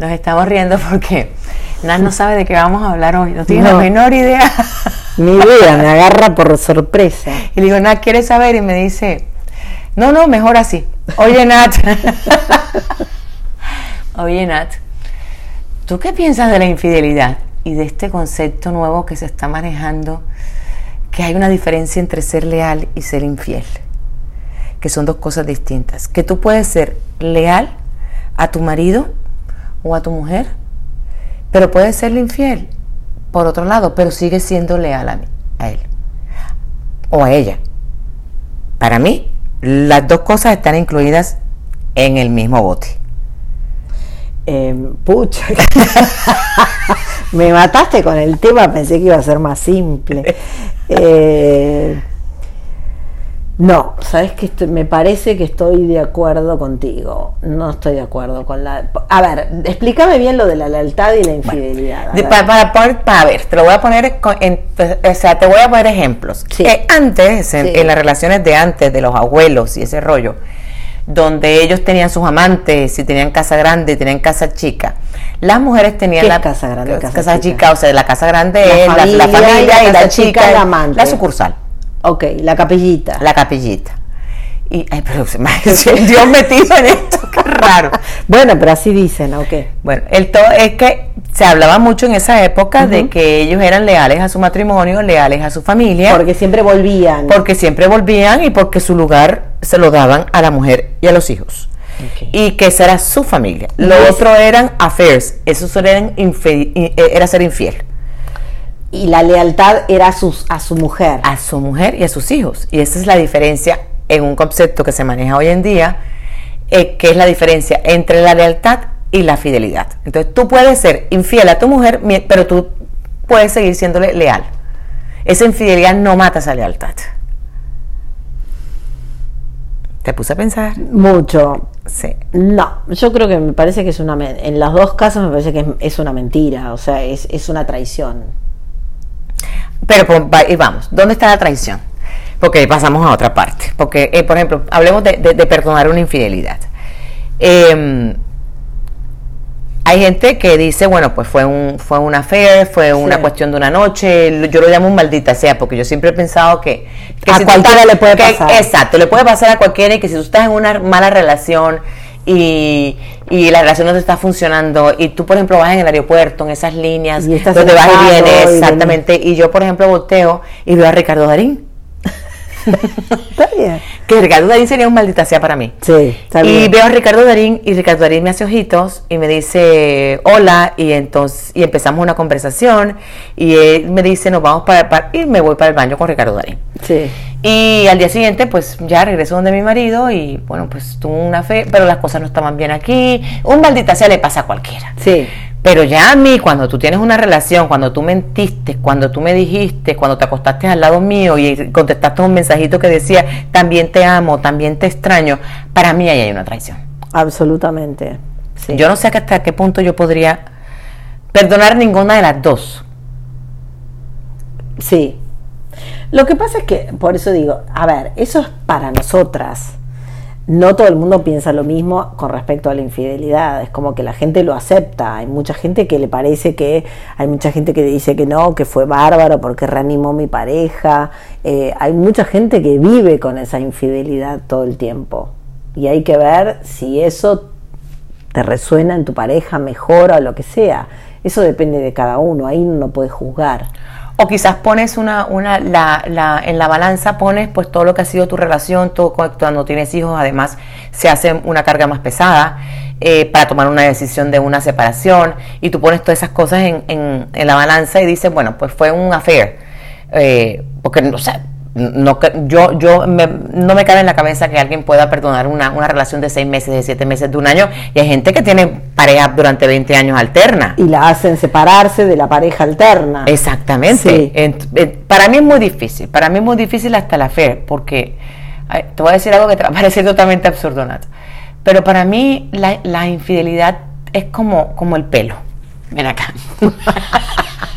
Nos estamos riendo porque Nat no sabe de qué vamos a hablar hoy. No tiene la menor idea. Ni idea, me agarra por sorpresa. Y le digo, Nat, ¿quieres saber? Y me dice, no, no, mejor así. Oye, Nat. Oye, Nat, ¿tú qué piensas de la infidelidad y de este concepto nuevo que se está manejando? Que hay una diferencia entre ser leal y ser infiel. Que son dos cosas distintas. Que tú puedes ser leal a tu marido o a tu mujer, pero puedes serle infiel por otro lado, pero sigue siendo leal a, mí, a él o a ella. Para mí, las dos cosas están incluidas en el mismo bote. Em, pucha, me mataste con el tema, pensé que iba a ser más simple. Eh, no, sabes que me parece que estoy de acuerdo contigo. No estoy de acuerdo con la. A ver, explícame bien lo de la lealtad y la infidelidad. para, para, ver, te lo voy a poner, en, o sea, te voy a poner ejemplos. Que antes, en, las relaciones de antes, de los abuelos y ese rollo, donde ellos tenían sus amantes, y tenían casa grande, y tenían casa chica. Las mujeres tenían la casa grande, casa, chica? o sea, la casa grande la es familia, la, familia y la, chica, la, amante. la sucursal. Ok, la capillita. La capillita. Y, ay, pero se me Dios metido en esto, qué raro. Bueno, pero así dicen, ok. Bueno, el todo es que se hablaba mucho en esa época de que ellos eran leales a su matrimonio, leales a su familia. Porque siempre volvían. Porque siempre volvían y porque su lugar se lo daban a la mujer y a los hijos. Y que esa era su familia. Lo otro eran affairs, eso eran eh, era ser infiel y la lealtad era a, sus, a su mujer. A su mujer y a sus hijos. Y esa es la diferencia en un concepto que se maneja hoy en día, eh, que es la diferencia entre la lealtad y la fidelidad. Entonces tú puedes ser infiel a tu mujer, pero tú puedes seguir siéndole leal. Esa infidelidad no mata esa lealtad. ¿Te puse a pensar? Mucho. Sí. No, yo creo que me parece que es una... En los dos casos me parece que es, una mentira, o sea, es, es una traición. Pero y vamos, ¿dónde está la traición? Porque pasamos a otra parte. Porque, eh, por ejemplo, hablemos de, perdonar una infidelidad. Em, hay gente que dice, bueno, pues fue un fue una affair, fue una cuestión de una noche, yo lo llamo un maldita sea, porque yo siempre he pensado que, a cualquiera le puede pasar. Exacto, le puede pasar a cualquiera y que si tú estás en una mala relación, y, y, la relación no te está funcionando y tú por ejemplo vas en el aeropuerto en esas líneas donde vas y vienes exactamente y yo por ejemplo volteo y veo a Ricardo Darín. Está bien. Que Ricardo Darín sería un maldita sea para mí. Sí está bien. y veo a Ricardo Darín y Ricardo Darín me hace ojitos y me dice hola y entonces y empezamos una conversación y él me dice nos vamos para, para y me voy para el baño con Ricardo Darín. Sí y al día siguiente, pues ya regreso donde mi marido y bueno, pues tuvo una fe, pero las cosas no estaban bien aquí. Un maldita sea le pasa a cualquiera. Sí. Pero ya a mí, cuando tú tienes una relación, cuando tú mentiste, cuando tú me dijiste, cuando te acostaste al lado mío y contestaste un mensajito que decía, también te amo, también te extraño, para mí ahí hay una traición. Absolutamente. Sí. Yo no sé hasta qué punto yo podría perdonar ninguna de las dos. Sí, lo que pasa es que, por eso digo, a ver, eso es para nosotras. No todo el mundo piensa lo mismo con respecto a la infidelidad. Es como que la gente lo acepta. Hay mucha gente que le parece que, hay mucha gente que dice que no, que fue bárbaro porque reanimó mi pareja. Eh, hay mucha gente que vive con esa infidelidad todo el tiempo. Y hay que ver si eso te resuena en tu pareja, mejora o lo que sea. Eso depende de cada uno. Ahí no puedes juzgar. O quizás pones una, una la, la, en la balanza pones pues todo lo que ha sido tu relación, todo cuando tienes hijos, además se hace una carga más pesada eh, para tomar una decisión de una separación y tú pones todas esas cosas en, en, en la balanza y dices, bueno, pues fue un affair. Eh, porque, o sea, no, yo, yo no me cabe en la cabeza que alguien pueda perdonar una, una, relación de seis meses, de siete meses, de un año. Y hay gente que tiene pareja durante 20 años alterna. Y la hacen separarse de la pareja alterna. Exactamente. para mí es muy difícil. Para mí es muy difícil hasta la fe, porque te voy a decir algo que te va a parecer totalmente absurdo, Nato. Pero para mí la, la infidelidad es como, como el pelo. Ven acá.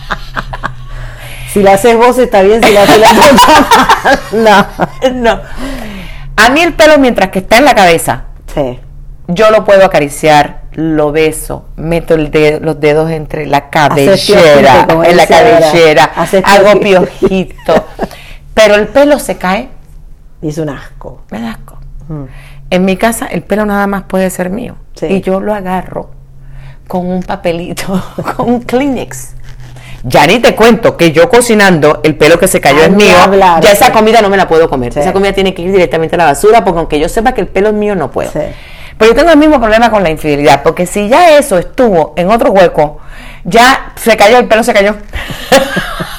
Si la haces vos está bien, si la haces la No, no. A mí el pelo mientras que está en la cabeza, sí. yo lo puedo acariciar lo beso, meto el los dedos entre la cabellera, en la cabellera, hago piojito, pero el pelo se cae. Y es un asco. Me da asco. En mi casa el pelo nada más puede ser mío. Y yo lo agarro con un papelito, con un Kleenex. Ya ni te cuento que yo cocinando, el pelo que se cayó es mío, ya esa comida no me la puedo comer. Esa comida tiene que ir directamente a la basura, porque aunque yo sepa que el pelo es mío, no puedo. Pero yo tengo el mismo problema con la infidelidad, porque si ya eso estuvo en otro hueco, ya se cayó, el pelo se cayó.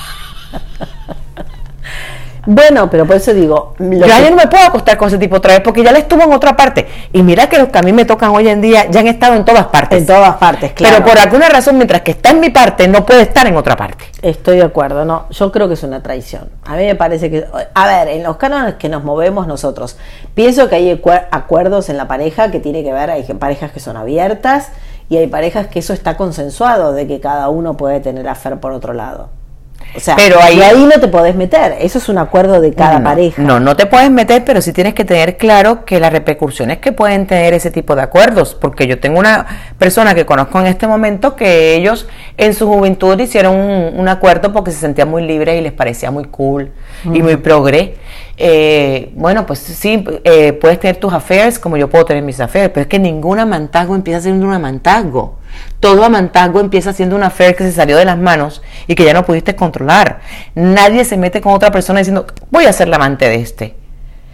Bueno, pero por eso digo. Yo ya no me puedo acostar con ese tipo otra vez porque ya le estuvo en otra parte. Y mira que los que a mí me tocan hoy en día ya han estado en todas partes. En todas partes, claro. Pero por alguna razón, mientras que está en mi parte, no puede estar en otra parte. Estoy de acuerdo, no. Yo creo que es una traición. A mí me parece que. A ver, en los cánones que nos movemos nosotros, pienso que hay acuerdos en la pareja que tiene que ver, hay parejas que son abiertas y hay parejas que eso está consensuado, de que cada uno puede tener afer por otro lado. O sea, pero ahí, y ahí no te podés meter. Eso es un acuerdo de cada pareja. No, no te puedes meter, pero sí tienes que tener claro que las repercusiones que pueden tener ese tipo de acuerdos. Porque yo tengo una persona que conozco en este momento que ellos en su juventud hicieron un, acuerdo porque se sentían muy libres y les parecía muy cool y muy progre. Eh, bueno, pues sí, eh, puedes tener tus affairs como yo puedo tener mis affairs, pero es que ningún amantago empieza siendo un amantago. Todo amantago empieza siendo una affair que se salió de las manos y que ya no pudiste controlar. Nadie se mete con otra persona diciendo, voy a ser la amante de este.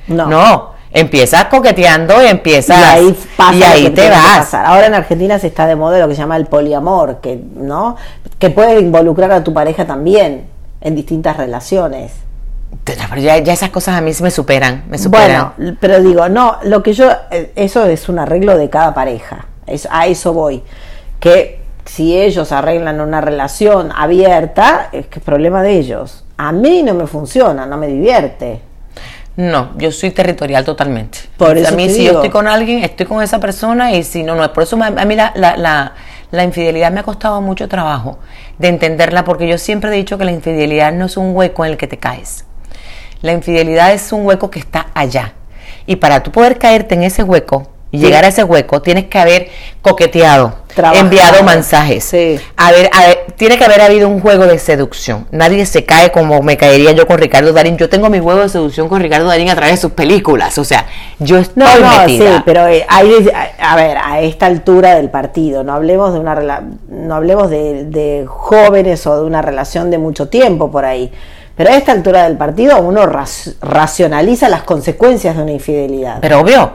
No. No. Empiezas coqueteando y empiezas y ahí, y ahí te vas. Ahora en Argentina se está de moda lo que se llama el poliamor, que no, que puede involucrar a tu pareja también en distintas relaciones. Pero ya, esas cosas a mí se me superan, me superan. Bueno, pero digo, no, lo que yo, eh, eso es un arreglo de cada pareja, es, a eso voy. Que si ellos arreglan una relación abierta, es que es problema de ellos. A mí no me funciona, no me divierte. No, yo soy territorial totalmente. Por eso a mí, si yo estoy con alguien, estoy con esa persona y si no, no es. Por eso a mí la, la, la, infidelidad me ha costado mucho trabajo de entenderla, porque yo siempre he dicho que la infidelidad no es un hueco en el que te caes. La infidelidad es un hueco que está allá. Y para tú poder caerte en ese hueco y llegar a ese hueco, tienes que haber coqueteado, enviado mensajes. Sí. A ver, tiene que haber habido un juego de seducción. Nadie se cae como me caería yo con Ricardo Darín. Yo tengo mi juego de seducción con Ricardo Darín a través de sus películas. O sea, yo estoy no, no, Sí, pero eh, hay, a ver, a esta altura del partido, no hablemos de una no hablemos de, de jóvenes o de una relación de mucho tiempo por ahí pero a esta altura del partido uno racionaliza las consecuencias de una infidelidad. Pero obvio.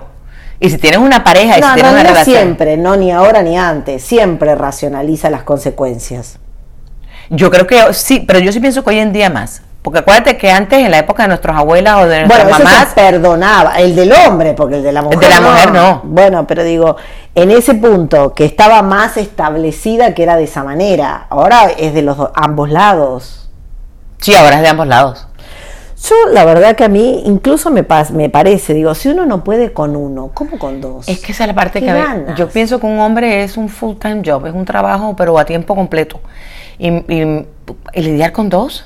Y si tienes una pareja y si tienes una relación. siempre, no ni ahora ni antes, siempre racionaliza las consecuencias. Yo creo que sí, pero yo sí pienso que hoy en día más. Porque acuérdate que antes, en la época de nuestros abuelas o de nuestras bueno, mamás. perdonaba, el del hombre, porque el de la mujer. El de la mujer no. Bueno, pero digo, en ese punto que estaba más establecida que era de esa manera, ahora es de los ambos lados. Sí, ahora es de ambos lados. Yo, la verdad que a mí incluso me, me parece, digo, si uno no puede con uno, ¿cómo con dos? Es que esa es la parte que yo pienso que un hombre es un full time job, es un trabajo pero a tiempo completo. Y, lidiar con dos,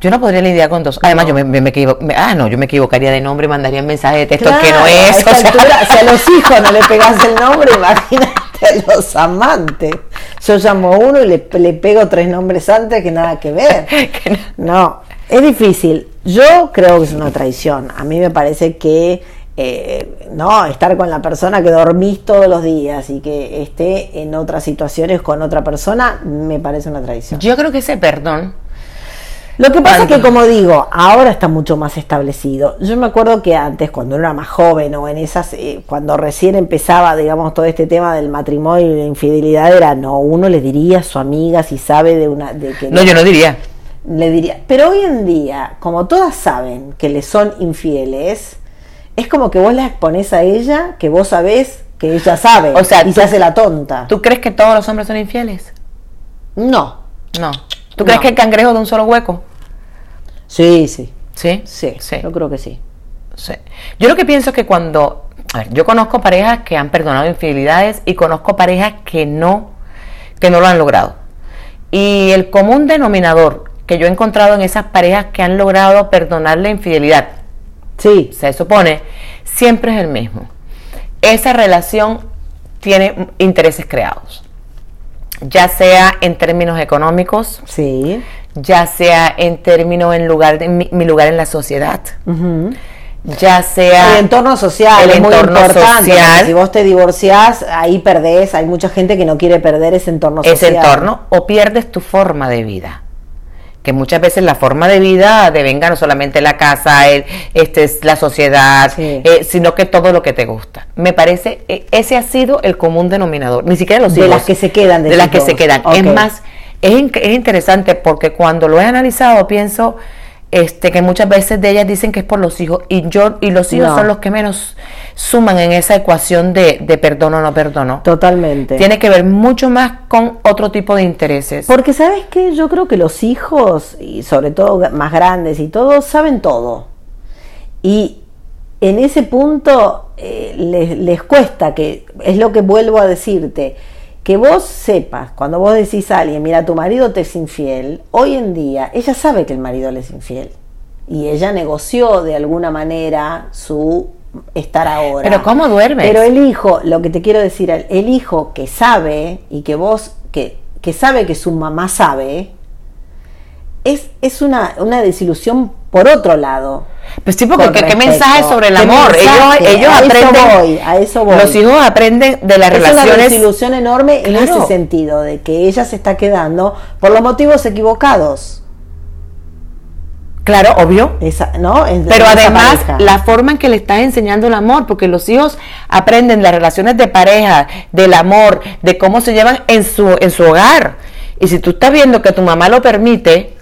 yo no podría lidiar con dos. Además, yo me, me, ah, no, yo me equivocaría de nombre y mandaría un mensaje de texto que no es. A si a los hijos no le pegas el nombre, imagínate a los amantes. Yo llamo a uno y le, pego tres nombres antes que nada que ver. no, es difícil. Yo creo que es una traición. A mí me parece que eh, no estar con la persona que dormís todos los días y que esté en otras situaciones con otra persona me parece una traición. Yo creo que ese perdón lo que pasa es que, como digo, ahora está mucho más establecido. Yo me acuerdo que antes, cuando era más joven o en esas, eh, cuando recién empezaba, digamos, todo este tema del matrimonio y la infidelidad, era no, uno le diría a su amiga si sabe de una. De que no, yo no diría. Le diría. Pero hoy en día, como todas saben que le son infieles, es como que vos la exponés a ella, que vos sabés que ella sabe. O sea, y se hace la tonta. ¿Tú crees que todos los hombres son infieles? No. No. ¿Tú crees que el cangrejo de un solo hueco? Sí, sí. ¿Sí? Sí, sí. Yo creo que sí. sí. Yo lo que pienso es que cuando... A ver, yo conozco parejas que han perdonado infidelidades y conozco parejas que no, que no lo han logrado. Y el común denominador que yo he encontrado en esas parejas que han logrado perdonar la infidelidad, sí. se supone, siempre es el mismo. Esa relación tiene intereses creados. Ya sea en términos económicos, Sí. Ya sea en términos en lugar de mi, mi lugar en la sociedad, ya sea El entorno social el es muy entorno importante. social. Si vos te divorciás, ahí perdés. Hay mucha gente que no quiere perder ese entorno social. ese entorno o pierdes tu forma de vida. Que muchas veces la forma de vida devenga no solamente la casa, el, este, es la sociedad, Sí. eh, sino que todo lo que te gusta. Me parece, eh, ese ha sido el común denominador. Ni siquiera los De hijos. las que se quedan, De decís las que se quedan. Es más, es, in- es interesante porque cuando lo he analizado pienso este, que muchas veces de ellas dicen que es por los hijos y yo y los hijos No. son los que menos suman en esa ecuación de, de perdono o no perdono. Totalmente. Tiene que ver mucho más con otro tipo de intereses. Porque sabes qué, yo creo que los hijos, y sobre todo más grandes y todos, saben todo. Y en ese punto eh, les, les cuesta, que es lo que vuelvo a decirte, que vos sepas, cuando vos decís a alguien, mira, tu marido te es infiel, hoy en día ella sabe que el marido le es infiel. Y ella negoció de alguna manera su estar ahora. Pero ¿cómo duermes? Pero el hijo, lo que te quiero decir, el, el hijo que sabe y que vos, que, que sabe que su mamá sabe, es, es una, una desilusión por otro lado. Pues sí, porque ¿qué, mensaje sobre el ¿Qué amor? mensaje? Ellos, ellos A eso aprenden. voy, a eso voy. Los hijos aprenden de las es una relaciones. desilusión enorme en ese sentido, de que ella se está quedando por los motivos equivocados. Claro, obvio. Esa, ¿no? Pero además, pareja. la forma en que le estás enseñando el amor, porque los hijos aprenden las relaciones de pareja, del amor, de cómo se llevan en su, en su hogar. Y si tú estás viendo que tu mamá lo permite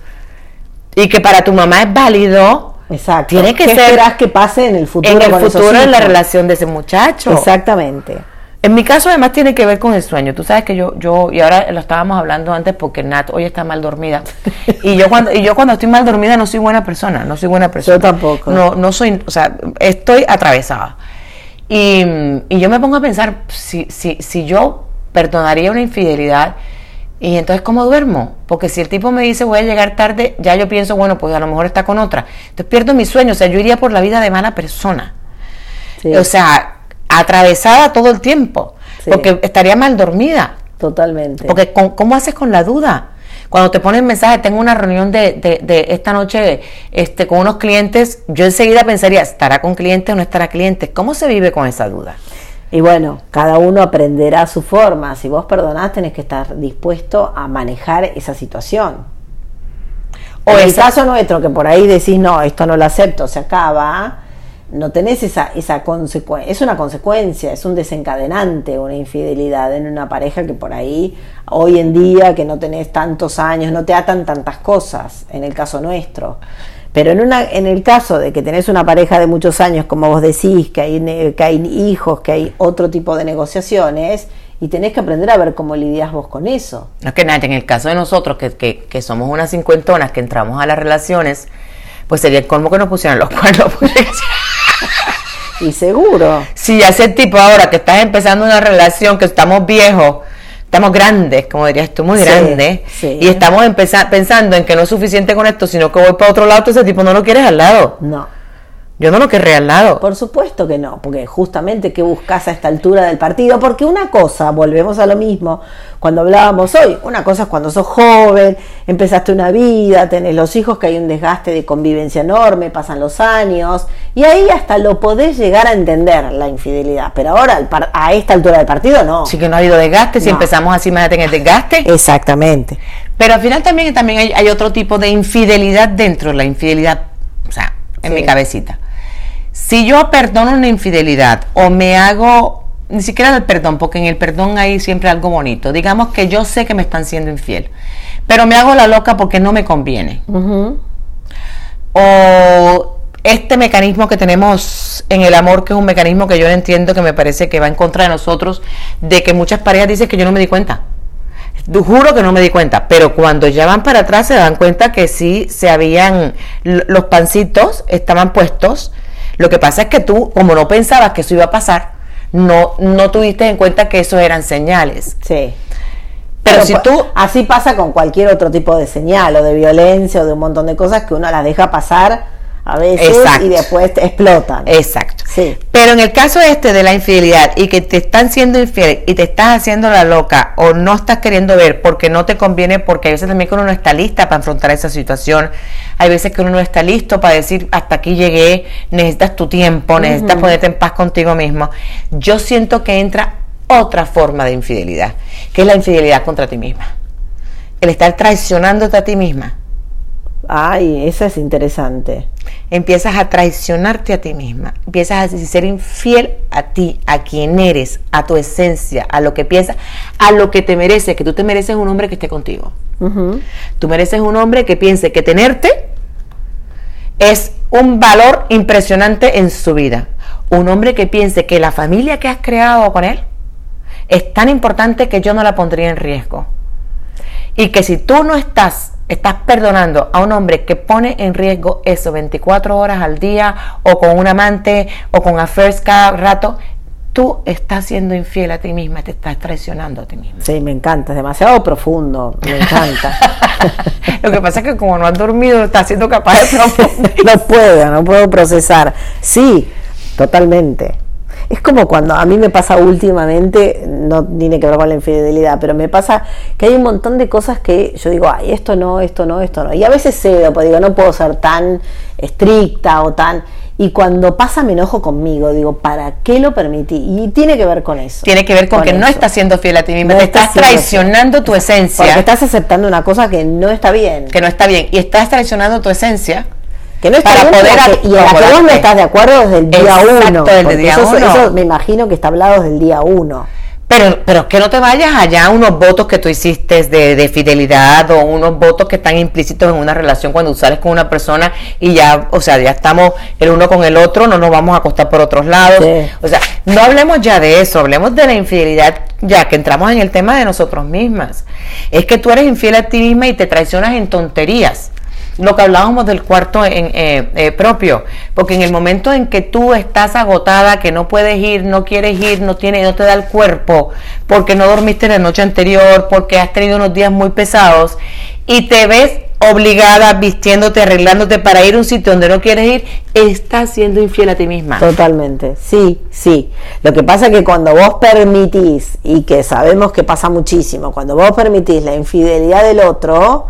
y que para tu mamá es válido, Exacto. tiene que ¿Qué ser que pase en el futuro en el con futuro en la relación de ese muchacho. Exactamente. En mi caso además tiene que ver con el sueño. Tú sabes que yo, yo, y ahora lo estábamos hablando antes porque Nat hoy está mal dormida. Y yo cuando, y yo cuando estoy mal dormida no soy buena persona, no soy buena persona. Yo tampoco. No, no soy, o sea, estoy atravesada. Y, y yo me pongo a pensar, si, si, si yo perdonaría una infidelidad, y entonces ¿cómo duermo? Porque si el tipo me dice voy a llegar tarde, ya yo pienso, bueno, pues a lo mejor está con otra. Entonces pierdo mi sueño, o sea, yo iría por la vida de mala persona. Sí, O sea, atravesada todo el tiempo, Sí. porque estaría mal dormida. totalmente. Porque con- ¿cómo haces con la duda? Cuando te ponen mensaje, tengo una reunión de, de- de esta noche este, con unos clientes, yo enseguida pensaría, ¿estará con clientes o no estará clientes? ¿Cómo se vive con esa duda? Y bueno, cada uno aprenderá su forma. Si vos perdonás, tenés que estar dispuesto a manejar esa situación. O en el caso nuestro, que por ahí decís, no, esto no lo acepto, se acaba, no tenés esa, esa consecuencia. Es una consecuencia, es un desencadenante una infidelidad en una pareja que por ahí, hoy en día, que no tenés tantos años, no te atan tantas cosas, en el caso nuestro. Pero en, una, en el caso de que tenés una pareja de muchos años, como vos decís, que hay, que hay hijos, que hay otro tipo de negociaciones, y tenés que aprender a ver cómo lidias vos con eso. No es que nada, en el caso de nosotros, que, que, que somos unas cincuentonas que entramos a las relaciones, pues sería el colmo que nos pusieran los cuernos. Y seguro. Si ya ese tipo ahora que estás empezando una relación, que estamos viejos, estamos grandes, como dirías tú, muy Sí, grandes, sí. y estamos pensando en que no es suficiente con esto, sino que voy para otro lado, ese tipo no lo quieres al lado. No. Yo no lo querría al lado. Por supuesto que no, porque justamente qué buscas a esta altura del partido, porque una cosa, volvemos a lo mismo, cuando hablábamos hoy, una cosa es cuando sos joven, empezaste una vida, tenés los hijos, que hay un desgaste de convivencia enorme, pasan los años, y ahí hasta lo podés llegar a entender la infidelidad, pero ahora a esta altura del partido no. Sí que no ha habido desgaste, si No. empezamos así, imagínate en el desgaste. Exactamente. Pero al final también, también hay, hay otro tipo de infidelidad dentro de la infidelidad, o sea, en Sí. mi cabecita. Si yo perdono una infidelidad o me hago, ni siquiera el perdón, porque en el perdón hay siempre algo bonito. Digamos que yo sé que me están siendo infiel, pero me hago la loca porque no me conviene. O este mecanismo que tenemos en el amor, que es un mecanismo que yo no entiendo, que me parece que va en contra de nosotros, de que muchas parejas dicen que yo no me di cuenta. Juro que no me di cuenta, pero cuando ya van para atrás se dan cuenta que sí se habían, los pancitos estaban puestos. Lo que pasa es que tú, como no pensabas que eso iba a pasar, no, no tuviste en cuenta que eso eran señales. Sí. Pero si pa- tú, Así pasa con cualquier otro tipo de señal o de violencia o de un montón de cosas que uno las deja pasar a veces Exacto. y después te explotan. Exacto. Sí. Pero en el caso este de la infidelidad y que te están siendo infiel y te estás haciendo la loca o no estás queriendo ver porque no te conviene, porque a veces también que uno no está lista para afrontar esa situación, hay veces que uno no está listo para decir hasta aquí llegué, necesitas tu tiempo, necesitas ponerte en paz contigo mismo. Yo siento que entra otra forma de infidelidad, que es la infidelidad contra ti misma. El estar traicionándote a ti misma. Ay, esa es interesante. empiezas a traicionarte a ti misma, empiezas a ser infiel a ti, a quien eres, a tu esencia, a lo que piensas, a lo que te mereces, que tú te mereces un hombre que esté contigo. Tú mereces un hombre que piense que tenerte es un valor impresionante en su vida. Un hombre que piense que la familia que has creado con él es tan importante que yo no la pondría en riesgo. Y que si tú no estás, estás perdonando a un hombre que pone en riesgo eso 24 horas al día o con un amante o con affairs cada rato, tú estás siendo infiel a ti misma, te estás traicionando a ti misma. Sí, me encanta, es demasiado profundo, me encanta. Lo que pasa es que como no has dormido, estás siendo capaz de no puedo, no puedo procesar. Sí, totalmente. Es como cuando a mí me pasa últimamente, no tiene que ver con la infidelidad, pero me pasa que hay un montón de cosas que yo digo, ay, esto no, esto no, esto no. Y a veces cedo, porque digo, no puedo ser tan estricta o tan... Y cuando pasa me enojo conmigo, digo, ¿para qué lo permití? Y tiene que ver con eso. Tiene que ver con, que no estás siendo fiel a ti misma, No te estás traicionando tu esencia, Porque estás aceptando una cosa que no está bien. que no está bien, y estás traicionando tu esencia Que no para poder que- y a la que vos no estás de acuerdo desde el día Exacto, uno. desde día eso, uno. eso me imagino que está hablado desde el día uno. Pero, pero que no te vayas allá a unos votos que tú hiciste de, de fidelidad o unos votos que están implícitos en una relación cuando sales con una persona y ya, o sea, ya estamos el uno con el otro, no nos vamos a acostar por otros lados. Sí. O sea, no hablemos ya de eso, hablemos de la infidelidad ya que entramos en el tema de nosotros mismas. Es que tú eres infiel a ti misma y te traicionas en tonterías. Lo que hablábamos del cuarto en, eh, eh, propio, porque en el momento en que tú estás agotada, que no puedes ir, no quieres ir, no tiene, no te da el cuerpo, porque no dormiste la noche anterior, porque has tenido unos días muy pesados y te ves obligada vistiéndote, arreglándote para ir a un sitio donde no quieres ir, estás siendo infiel a ti misma. Totalmente, sí, sí. Lo que pasa es que cuando vos permitís, y que sabemos que pasa muchísimo, cuando vos permitís la infidelidad del otro,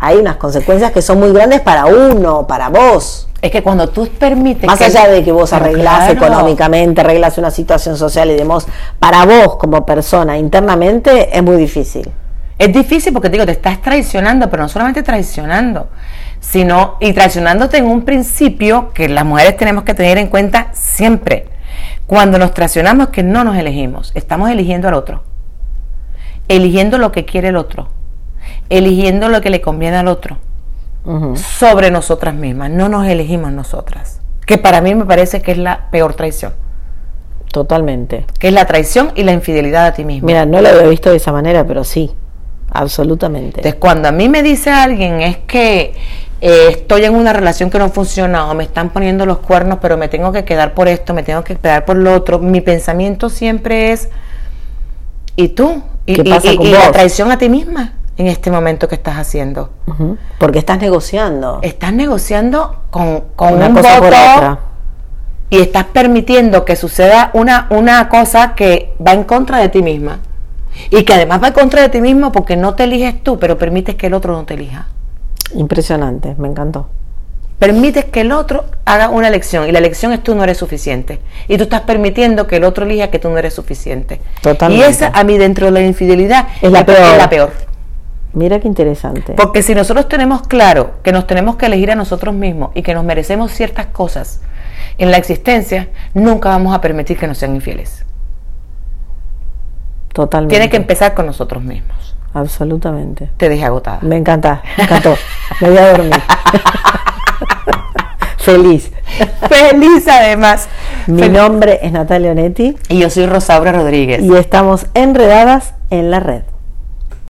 hay unas consecuencias que son muy grandes para uno, para vos. Es que cuando tú permites Más que- allá de que vos arreglás claro. económicamente, arreglas una situación social y demás, para vos como persona internamente es muy difícil. Es difícil porque te digo, te estás traicionando, pero no solamente traicionando, sino y traicionándote en un principio que las mujeres tenemos que tener en cuenta siempre. Cuando nos traicionamos que no nos elegimos, estamos eligiendo al otro, eligiendo lo que quiere el otro, eligiendo lo que le conviene al otro, sobre nosotras mismas, no nos elegimos nosotras, que para mí me parece que es la peor traición, Totalmente. que es la traición y la infidelidad a ti misma. Mira, no lo había visto de esa manera, pero sí, absolutamente. Entonces, cuando a mí me dice alguien es que eh, estoy en una relación que no funciona o me están poniendo los cuernos, pero me tengo que quedar por esto, me tengo que quedar por lo otro, mi pensamiento siempre es, ¿y tú? ¿Y, ¿Qué pasa y- con y la traición a ti misma en este momento que estás haciendo? Ujú. Porque estás negociando Estás negociando con, con una un cosa por voto otra. y estás permitiendo que suceda una, una cosa que va en contra de ti misma. Y que además va en contra de ti mismo porque no te eliges tú, pero permites que el otro no te elija. Impresionante, me encantó. Permites que el otro haga una elección y la elección es tú no eres suficiente. Y tú estás permitiendo que el otro elija que tú no eres suficiente. Totalmente. Y esa a mí dentro de la infidelidad Es peor. la peor. Mira qué interesante. Porque si nosotros tenemos claro que nos tenemos que elegir a nosotros mismos y que nos merecemos ciertas cosas en la existencia, nunca vamos a permitir que nos sean infieles. Totalmente. Tiene que empezar con nosotros mismos. Absolutamente. Te dejé agotada. Me encanta, me encantó. Me voy a dormir. Feliz. Feliz además. Mi nombre es Natalia Onetti Y yo soy Rosaura Rodríguez. y estamos enredadas en la red.